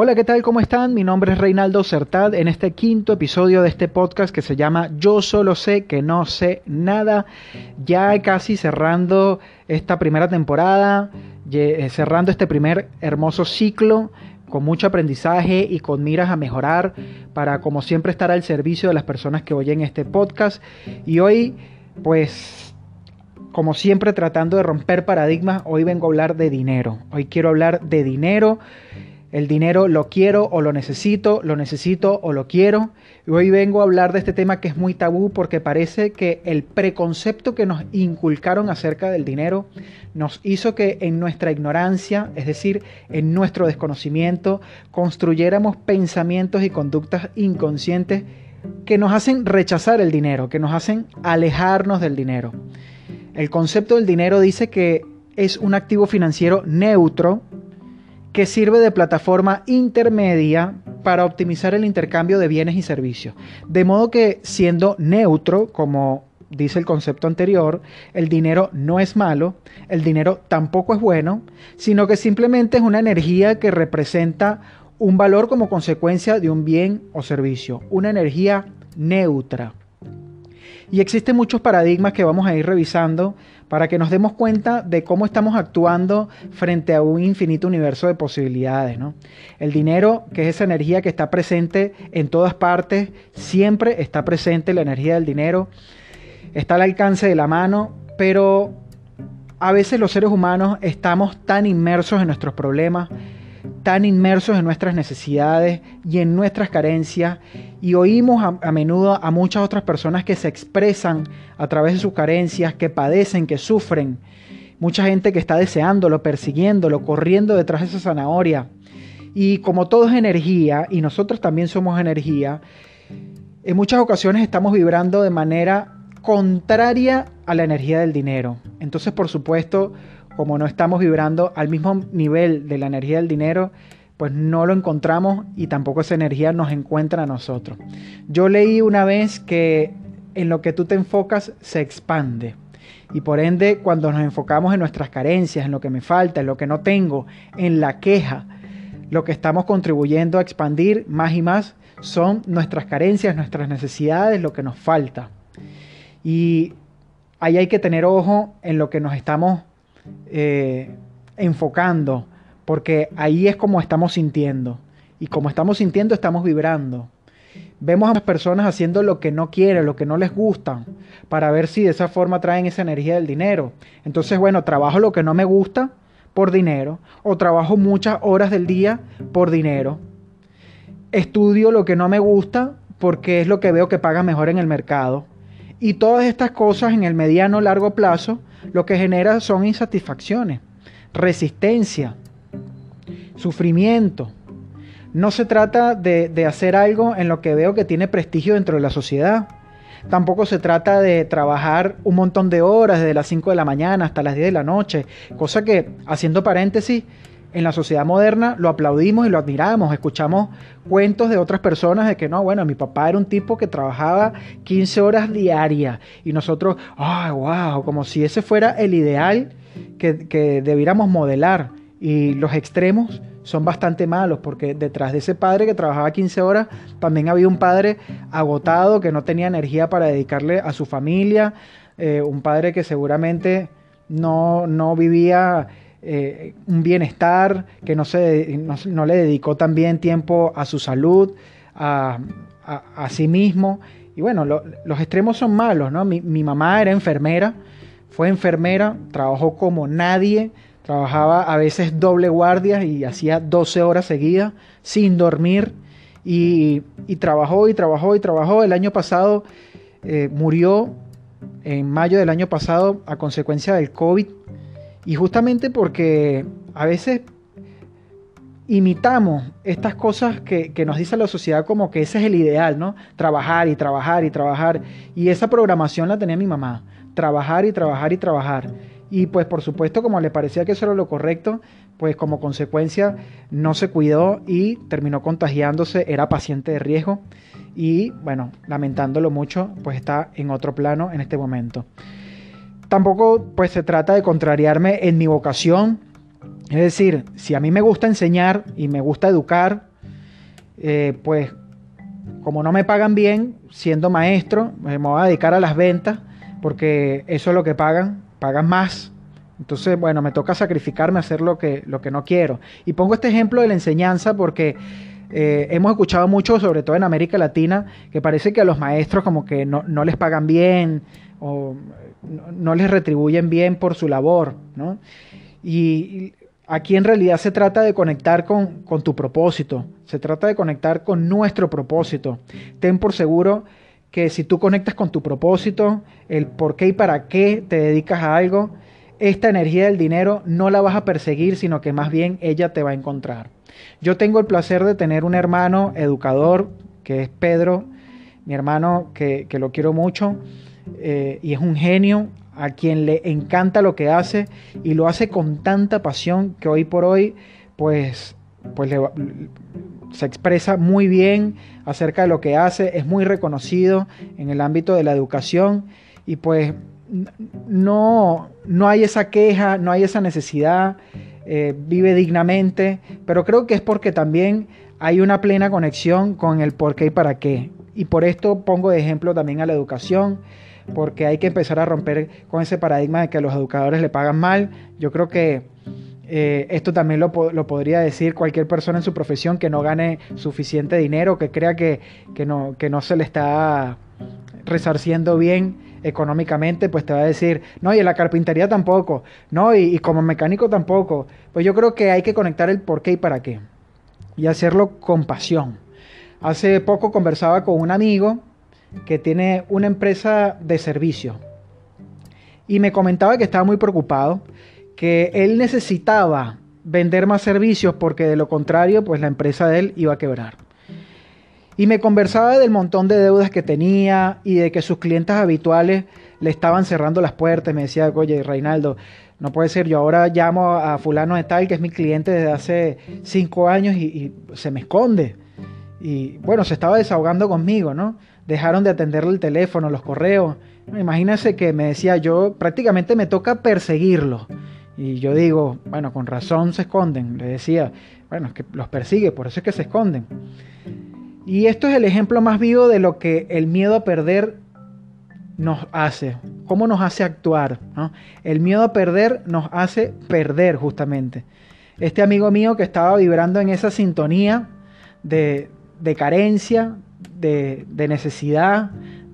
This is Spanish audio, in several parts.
Hola, ¿qué tal? ¿Cómo están? Mi nombre es Reinaldo Certad en este quinto episodio de este podcast que se llama Yo solo sé que no sé nada. Ya casi cerrando esta primera temporada, eh, cerrando este primer hermoso ciclo con mucho aprendizaje y con miras a mejorar para como siempre estar al servicio de las personas que oyen este podcast. Y hoy, pues, como siempre tratando de romper paradigmas, hoy vengo a hablar de dinero. Hoy quiero hablar de dinero el dinero lo quiero o lo necesito, lo necesito o lo quiero. Y hoy vengo a hablar de este tema que es muy tabú porque parece que el preconcepto que nos inculcaron acerca del dinero nos hizo que en nuestra ignorancia, es decir, en nuestro desconocimiento, construyéramos pensamientos y conductas inconscientes que nos hacen rechazar el dinero, que nos hacen alejarnos del dinero. El concepto del dinero dice que es un activo financiero neutro, que sirve de plataforma intermedia para optimizar el intercambio de bienes y servicios. De modo que siendo neutro, como dice el concepto anterior, el dinero no es malo, el dinero tampoco es bueno, sino que simplemente es una energía que representa un valor como consecuencia de un bien o servicio, una energía neutra. Y existen muchos paradigmas que vamos a ir revisando para que nos demos cuenta de cómo estamos actuando frente a un infinito universo de posibilidades. El dinero, que es esa energía que está presente en todas partes, siempre está presente la energía del dinero, está al alcance de la mano, pero a veces los seres humanos estamos tan inmersos en nuestros problemas, tan inmersos en nuestras necesidades y en nuestras carencias y oímos a, menudo a muchas otras personas que se expresan a través de sus carencias, que padecen, que sufren. Mucha gente que está deseándolo, persiguiéndolo, corriendo detrás de esa zanahoria. Y como todo es energía, y nosotros también somos energía, en muchas ocasiones estamos vibrando de manera contraria a la energía del dinero. Entonces, por supuesto, como no estamos vibrando al mismo nivel de la energía del dinero, pues no lo encontramos y tampoco esa energía nos encuentra a nosotros. Yo leí una vez que en lo que tú te enfocas se expande. Y por ende, cuando nos enfocamos en nuestras carencias, en lo que me falta, en lo que no tengo, en la queja, lo que estamos contribuyendo a expandir más y más son nuestras carencias, nuestras necesidades, lo que nos falta. Y ahí hay que tener ojo en lo que nos estamos eh, enfocando, porque ahí es como estamos sintiendo. Y como estamos sintiendo, estamos vibrando. Vemos a las personas haciendo lo que no quieren, lo que no les gusta, para ver si de esa forma traen esa energía del dinero. Entonces, bueno, trabajo lo que no me gusta por dinero, o trabajo muchas horas del día por dinero. Estudio lo que no me gusta porque es lo que veo que paga mejor en el mercado. Y todas estas cosas en el mediano largo plazo lo que genera son insatisfacciones, resistencia, sufrimiento. No se trata de, hacer algo en lo que veo que tiene prestigio dentro de la sociedad. Tampoco se trata de trabajar un montón de horas desde las 5 de la mañana hasta las 10 de la noche, cosa que, haciendo paréntesis, en la sociedad moderna lo aplaudimos y lo admiramos, escuchamos cuentos de otras personas de que no, bueno, mi papá era un tipo que trabajaba 15 horas diarias y nosotros, ay, wow, como si ese fuera el ideal que, que debiéramos modelar. Y los extremos son bastante malos porque detrás de ese padre que trabajaba 15 horas también había un padre agotado que no tenía energía para dedicarle a su familia, eh, un padre que seguramente no, no vivía eh, un bienestar, que no, se, no, le dedicó también tiempo a su salud, a, sí mismo. Y bueno, los extremos son malos, ¿no? Mi, mi, mamá era enfermera, fue enfermera, trabajó como nadie, trabajaba a veces doble guardia y hacía 12 horas seguidas sin dormir. Y, trabajó y trabajó y trabajó. El año pasado eh, murió, en mayo del año pasado, a consecuencia del COVID y justamente porque a veces imitamos estas cosas que, nos dice la sociedad como que ese es el ideal, ¿no? Trabajar y trabajar y trabajar. Y esa programación la tenía mi mamá. Trabajar y trabajar y trabajar. Y pues por supuesto, como le parecía que eso era lo correcto, pues como consecuencia no se cuidó y terminó contagiándose, era paciente de riesgo y bueno, lamentándolo mucho, pues está en otro plano en este momento. Tampoco pues se trata de contrariarme en mi vocación. Es decir, si a mí me gusta enseñar y me gusta educar, eh, pues como no me pagan bien, siendo maestro, me voy a dedicar a las ventas, porque eso es lo que pagan, pagan más. Entonces, bueno, me toca sacrificarme, hacer lo que, lo que no quiero. Y pongo este ejemplo de la enseñanza porque eh, hemos escuchado mucho, sobre todo en América Latina, que parece que a los maestros como que no, les pagan bien o no, les retribuyen bien por su labor, ¿no? Y, aquí en realidad se trata de conectar con, con, tu propósito, se trata de conectar con nuestro propósito. Ten por seguro que si tú conectas con tu propósito, el por qué y para qué te dedicas a algo, esta energía del dinero no la vas a perseguir, sino que más bien ella te va a encontrar. Yo tengo el placer de tener un hermano educador, que es Pedro, mi hermano que, lo quiero mucho, eh, y es un genio a quien le encanta lo que hace y lo hace con tanta pasión que hoy por hoy, pues, pues se expresa muy bien acerca de lo que hace, es muy reconocido en el ámbito de la educación y pues no, no hay esa queja, no hay esa necesidad, eh, vive dignamente, pero creo que es porque también hay una plena conexión con el por qué y para qué. Y por esto pongo de ejemplo también a la educación, porque hay que empezar a romper con ese paradigma de que los educadores le pagan mal. Yo creo que eh, esto también lo, podría decir cualquier persona en su profesión que no gane suficiente dinero, que crea que, no, que no se le está resarciendo bien económicamente, pues te va a decir, no, y en la carpintería tampoco, no, y, como mecánico tampoco. Pues yo creo que hay que conectar el por qué y para qué, y hacerlo con pasión. Hace poco conversaba con un amigo que tiene una empresa de servicio y me comentaba que estaba muy preocupado, que él necesitaba vender más servicios porque de lo contrario, pues la empresa de él iba a quebrar. Y me conversaba del montón de deudas que tenía y de que sus clientes habituales le estaban cerrando las puertas. Me decía, oye, Reinaldo, no puede ser, yo ahora llamo a fulano de tal, que es mi cliente desde hace cinco años y, se me esconde. Y bueno, se estaba desahogando conmigo, ¿no? Dejaron de atenderle el teléfono, los correos. Imagínense que me decía, yo prácticamente me toca perseguirlo. Y yo digo, bueno, con razón se esconden. Le decía, bueno, es que los persigue, por eso es que se esconden. Y esto es el ejemplo más vivo de lo que el miedo a perder nos hace, cómo nos hace actuar. El miedo a perder nos hace perder justamente. Este amigo mío que estaba vibrando en esa sintonía de, carencia, de, necesidad,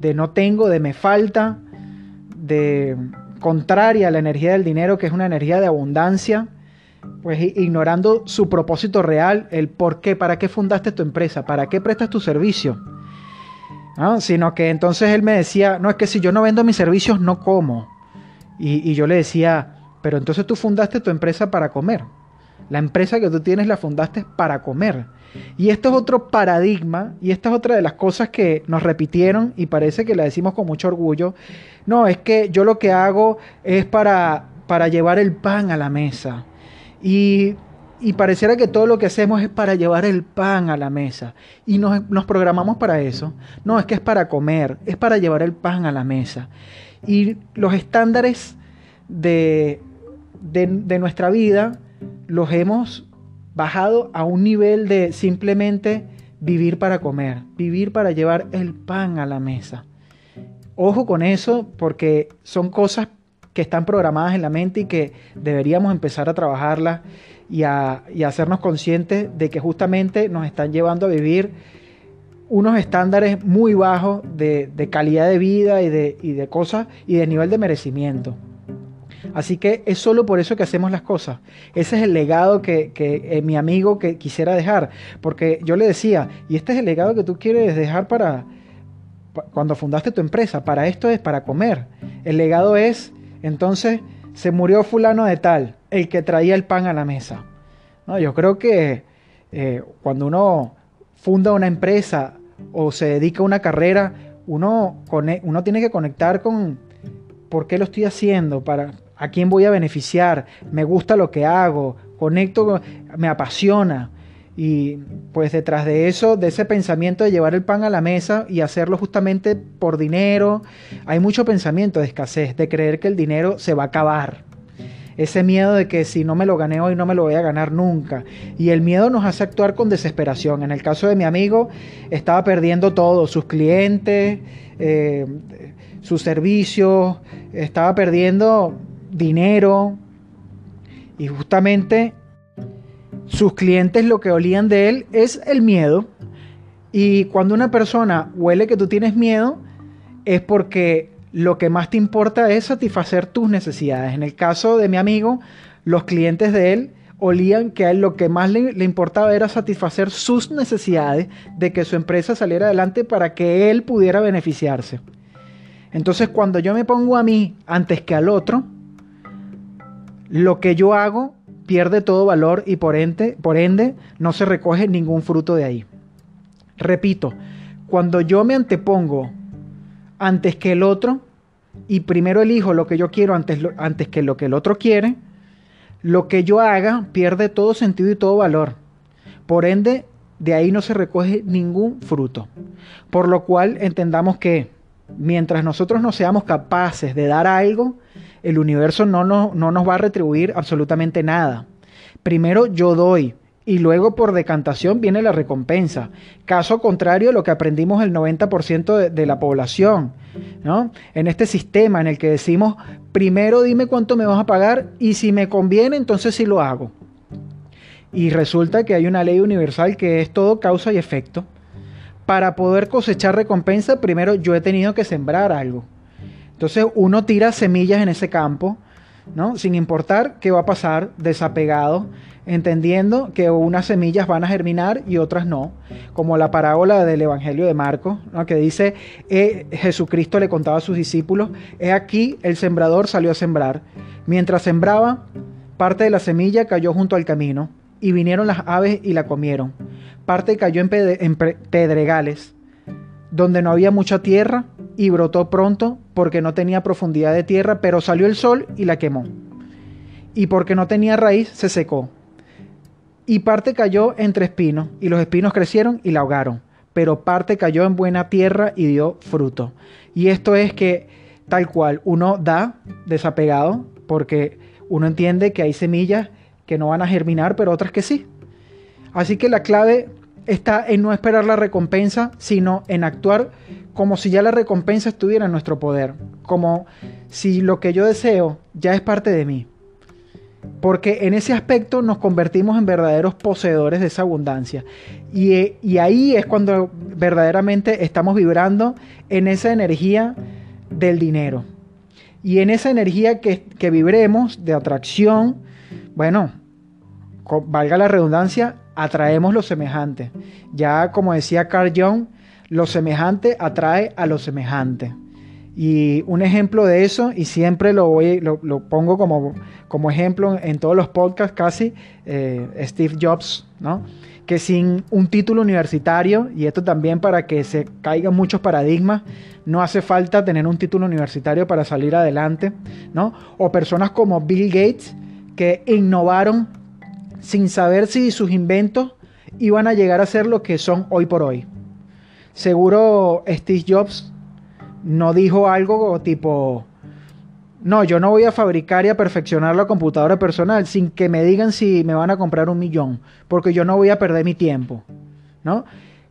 de no tengo, de me falta, de contraria a la energía del dinero, que es una energía de abundancia, pues ignorando su propósito real, el por qué, para qué fundaste tu empresa, para qué prestas tu servicio. Sino que entonces él me decía, no, es que si yo no vendo mis servicios, no como. Y, y yo le decía, pero entonces tú fundaste tu empresa para comer. La empresa que tú tienes la fundaste para comer. Y esto es otro paradigma y esta es otra de las cosas que nos repitieron y parece que la decimos con mucho orgullo. No, es que yo lo que hago es para, para llevar el pan a la mesa. Y, pareciera que todo lo que hacemos es para llevar el pan a la mesa. Y nos, programamos para eso. No, es que es para comer, es para llevar el pan a la mesa. Y los estándares de, de nuestra vida los hemos bajado a un nivel de simplemente vivir para comer, vivir para llevar el pan a la mesa. Ojo con eso porque son cosas que están programadas en la mente y que deberíamos empezar a trabajarlas y a, hacernos conscientes de que justamente nos están llevando a vivir unos estándares muy bajos de, calidad de vida y de, de, cosas y de nivel de merecimiento. Así que es solo por eso que hacemos las cosas. Ese es el legado que, eh, mi amigo que quisiera dejar. Porque yo le decía, y este es el legado que tú quieres dejar para cuando fundaste tu empresa. Para esto es para comer. El legado es entonces se murió fulano de tal, el que traía el pan a la mesa. No, yo creo que eh, cuando uno funda una empresa o se dedica a una carrera, uno, uno tiene que conectar con por qué lo estoy haciendo, para a quién voy a beneficiar, me gusta lo que hago, conecto, me apasiona. Y pues detrás de eso, de ese pensamiento de llevar el pan a la mesa y hacerlo justamente por dinero, hay mucho pensamiento de escasez, de creer que el dinero se va a acabar. ese miedo de que si no me lo gané hoy no me lo voy a ganar nunca. Y el miedo nos hace actuar con desesperación. En el caso de mi amigo, estaba perdiendo todo, sus clientes, eh, sus servicios, estaba perdiendo dinero. Y justamente sus clientes lo que olían de él es el miedo. Y cuando una persona huele que tú tienes miedo, es porque lo que más te importa es satisfacer tus necesidades. En el caso de mi amigo, los clientes de él olían que a él lo que más le, importaba era satisfacer sus necesidades de que su empresa saliera adelante para que él pudiera beneficiarse. Entonces cuando yo me pongo a mí antes que al otro, lo que yo hago pierde todo valor y por ende, por ende no se recoge ningún fruto de ahí. Repito, cuando yo me antepongo antes que el otro y primero elijo lo que yo quiero antes, antes que lo que el otro quiere, lo que yo haga pierde todo sentido y todo valor. Por ende, de ahí no se recoge ningún fruto. Por lo cual entendamos que mientras nosotros no seamos capaces de dar algo, el universo no, no, no nos va a retribuir absolutamente nada. Primero yo doy, y luego por decantación viene la recompensa. Caso contrario, lo que aprendimos el 90% de, la población, ¿no? En este sistema en el que decimos, primero dime cuánto me vas a pagar y si me conviene, entonces sí lo hago. Y resulta que hay una ley universal que es todo causa y efecto. Para poder cosechar recompensa, primero yo he tenido que sembrar algo. Entonces uno tira semillas en ese campo, ¿no? Sin importar qué va a pasar, desapegado, entendiendo que unas semillas van a germinar y otras no, como la parábola del Evangelio de Marcos, que dice, eh, Jesucristo le contaba a sus discípulos, he aquí el sembrador salió a sembrar. Mientras sembraba, parte de la semilla cayó junto al camino, y vinieron las aves y la comieron. Parte cayó en pedregales, donde no había mucha tierra, y brotó pronto porque no tenía profundidad de tierra, pero salió el sol y la quemó. Y porque no tenía raíz, se secó y parte cayó entre espinos, y los espinos crecieron y la ahogaron, pero parte cayó en buena tierra y dio fruto. Y esto es que tal cual uno da desapegado, porque uno entiende que hay semillas que no van a germinar, pero otras que sí. Así que la clave está en no esperar la recompensa, sino en actuar como si ya la recompensa estuviera en nuestro poder, como si lo que yo deseo ya es parte de mí. Porque en ese aspecto nos convertimos en verdaderos poseedores de esa abundancia. Y, ahí es cuando verdaderamente estamos vibrando en esa energía del dinero. Y en esa energía que, que vibremos de atracción, bueno, valga la redundancia, atraemos lo semejante. Ya como decía Carl Jung, lo semejante atrae a lo semejante. Y un ejemplo de eso, y siempre lo, voy, lo, pongo como, como, ejemplo en todos los podcasts casi, eh, Steve Jobs, ¿no? que sin un título universitario, y esto también para que se caigan muchos paradigmas, no hace falta tener un título universitario para salir adelante, ¿no? O personas como Bill Gates, que innovaron sin saber si sus inventos iban a llegar a ser lo que son hoy por hoy. Seguro Steve Jobs no dijo algo tipo, no, yo no voy a fabricar y a perfeccionar la computadora personal sin que me digan si me van a comprar un millón, porque yo no voy a perder mi tiempo, ¿no?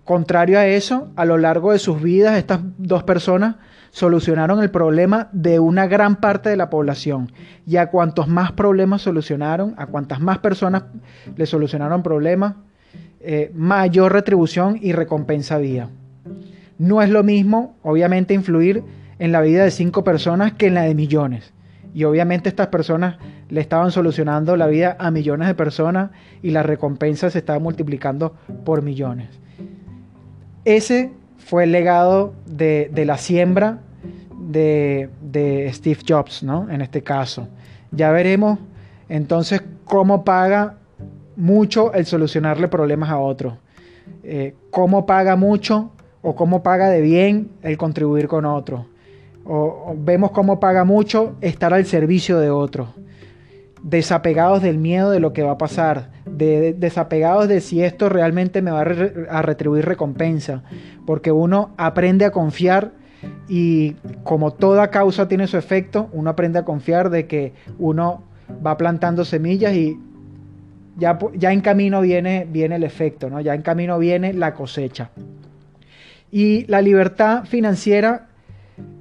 Contrario a eso, a lo largo de sus vidas, estas dos personas solucionaron el problema de una gran parte de la población. Y a cuantos más problemas solucionaron, a cuantas más personas le solucionaron problemas, eh, mayor retribución y recompensa había. No es lo mismo, obviamente, influir en la vida de cinco personas que en la de millones. Y obviamente estas personas le estaban solucionando la vida a millones de personas y la recompensa se estaba multiplicando por millones. Ese fue el legado de, la siembra de, Steve Jobs, ¿no? En este caso. Ya veremos entonces cómo paga mucho el solucionarle problemas a otros. Eh, cómo paga mucho o cómo paga de bien el contribuir con otro. O, vemos cómo paga mucho estar al servicio de otro. Desapegados del miedo de lo que va a pasar. De, desapegados de si esto realmente me va a, a retribuir recompensa. Porque uno aprende a confiar y como toda causa tiene su efecto, uno aprende a confiar de que uno va plantando semillas y ya, ya en camino viene, viene el efecto, ¿no? ya en camino viene la cosecha. Y la libertad financiera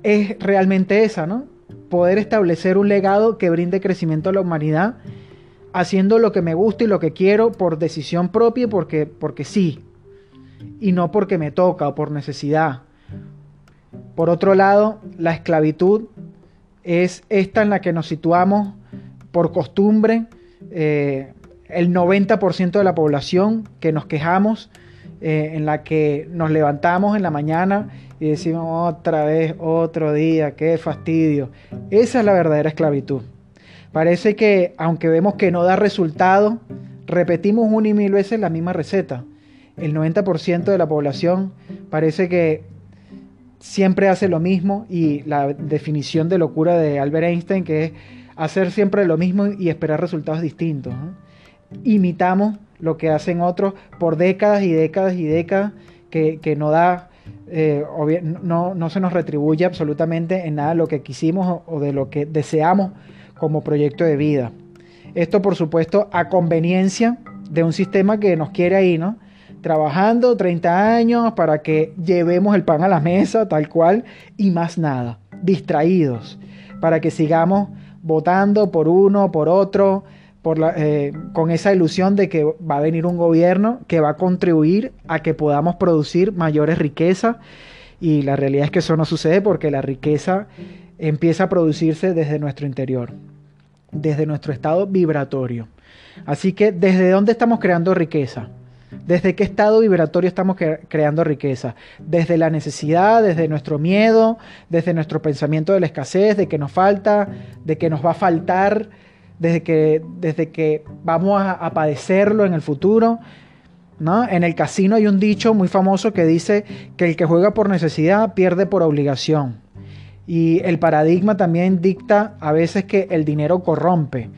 es realmente esa, ¿no? Poder establecer un legado que brinde crecimiento a la humanidad, haciendo lo que me gusta y lo que quiero por decisión propia y porque, porque sí, y no porque me toca o por necesidad. Por otro lado, la esclavitud es esta en la que nos situamos por costumbre, eh, el 90% de la población que nos quejamos, eh, en la que nos levantamos en la mañana y decimos otra vez, otro día, qué fastidio. Esa es la verdadera esclavitud. Parece que aunque vemos que no da resultado, repetimos una y mil veces la misma receta. El 90% de la población parece que siempre hace lo mismo y la definición de locura de Albert Einstein que es hacer siempre lo mismo y esperar resultados distintos. Imitamos lo que hacen otros por décadas y décadas y décadas que, no da, eh, no, no, se nos retribuye absolutamente en nada lo que quisimos o de lo que deseamos como proyecto de vida. Esto por supuesto a conveniencia de un sistema que nos quiere ahí, ¿no? Trabajando 30 años para que llevemos el pan a la mesa tal cual y más nada, distraídos, para que sigamos votando por uno, por otro, eh, con esa ilusión de que va a venir un gobierno que va a contribuir a que podamos producir mayores riquezas y la realidad es que eso no sucede porque la riqueza empieza a producirse desde nuestro interior, desde nuestro estado vibratorio. Así que, ¿desde dónde estamos creando riqueza? ¿Desde qué estado vibratorio estamos creando riqueza? Desde la necesidad, desde nuestro miedo, desde nuestro pensamiento de la escasez, de que nos falta, de que nos va a faltar, desde que, desde que vamos a, padecerlo en el futuro. ¿no? En el casino hay un dicho muy famoso que dice que el que juega por necesidad pierde por obligación. Y el paradigma también dicta a veces que el dinero corrompe.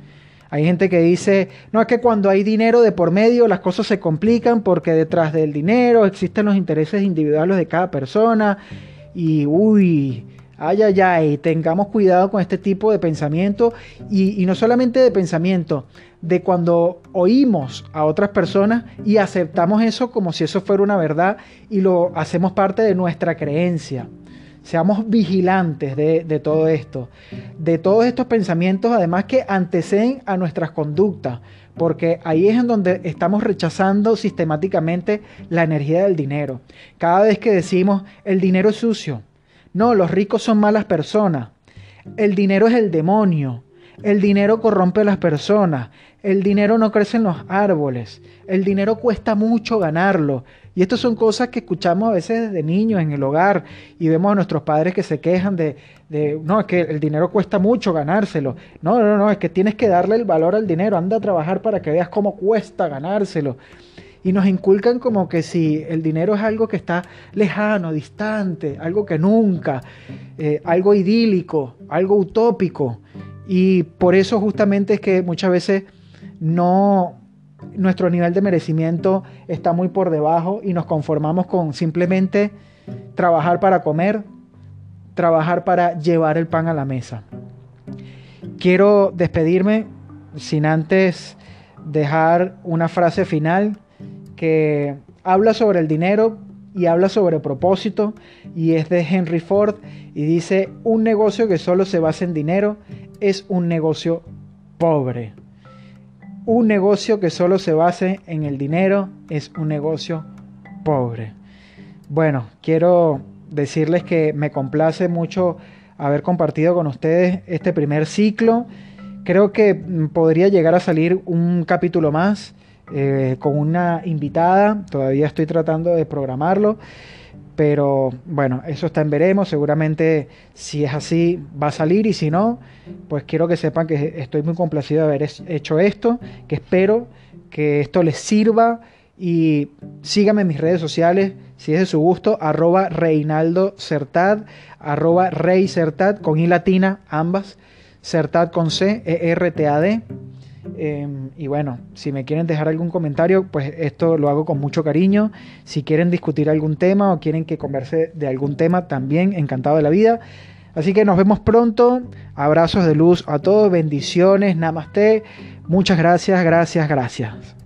Hay gente que dice, no, es que cuando hay dinero de por medio las cosas se complican porque detrás del dinero existen los intereses individuales de cada persona y, uy, Ay, ay, ay, tengamos cuidado con este tipo de pensamiento y, no solamente de pensamiento, de cuando oímos a otras personas y aceptamos eso como si eso fuera una verdad y lo hacemos parte de nuestra creencia. Seamos vigilantes de, de todo esto, de todos estos pensamientos además que anteceden a nuestras conductas, porque ahí es en donde estamos rechazando sistemáticamente la energía del dinero. Cada vez que decimos el dinero es sucio, no, los ricos son malas personas. El dinero es el demonio. El dinero corrompe a las personas. El dinero no crece en los árboles. El dinero cuesta mucho ganarlo. Y estas son cosas que escuchamos a veces desde niños en el hogar y vemos a nuestros padres que se quejan de, de, no, es que el dinero cuesta mucho ganárselo. No, no, no, es que tienes que darle el valor al dinero. Anda a trabajar para que veas cómo cuesta ganárselo y nos inculcan como que si el dinero es algo que está lejano, distante, algo que nunca, eh, algo idílico, algo utópico. Y por eso justamente es que muchas veces no nuestro nivel de merecimiento está muy por debajo y nos conformamos con simplemente trabajar para comer, trabajar para llevar el pan a la mesa. Quiero despedirme sin antes dejar una frase final que habla sobre el dinero y habla sobre propósito y es de Henry Ford y dice, un negocio que solo se basa en dinero es un negocio pobre. Un negocio que solo se base en el dinero es un negocio pobre. Bueno, quiero decirles que me complace mucho haber compartido con ustedes este primer ciclo. Creo que podría llegar a salir un capítulo más eh, con una invitada. Todavía estoy tratando de programarlo. Pero bueno, eso está en veremos. Seguramente si es así va a salir y si no, pues quiero que sepan que estoy muy complacido de haber hecho esto, que espero que esto les sirva y síganme en mis redes sociales si es de su gusto, arroba Reinaldo Certad, arroba Rey Certad con I latina ambas, Certad con C, E Em, y bueno, si me quieren dejar algún comentario, pues esto lo hago con mucho cariño. Si quieren discutir algún tema o quieren que converse de algún tema, también encantado de la vida. Así que nos vemos pronto. Abrazos de luz a todos, bendiciones, namaste. Muchas gracias, gracias, gracias.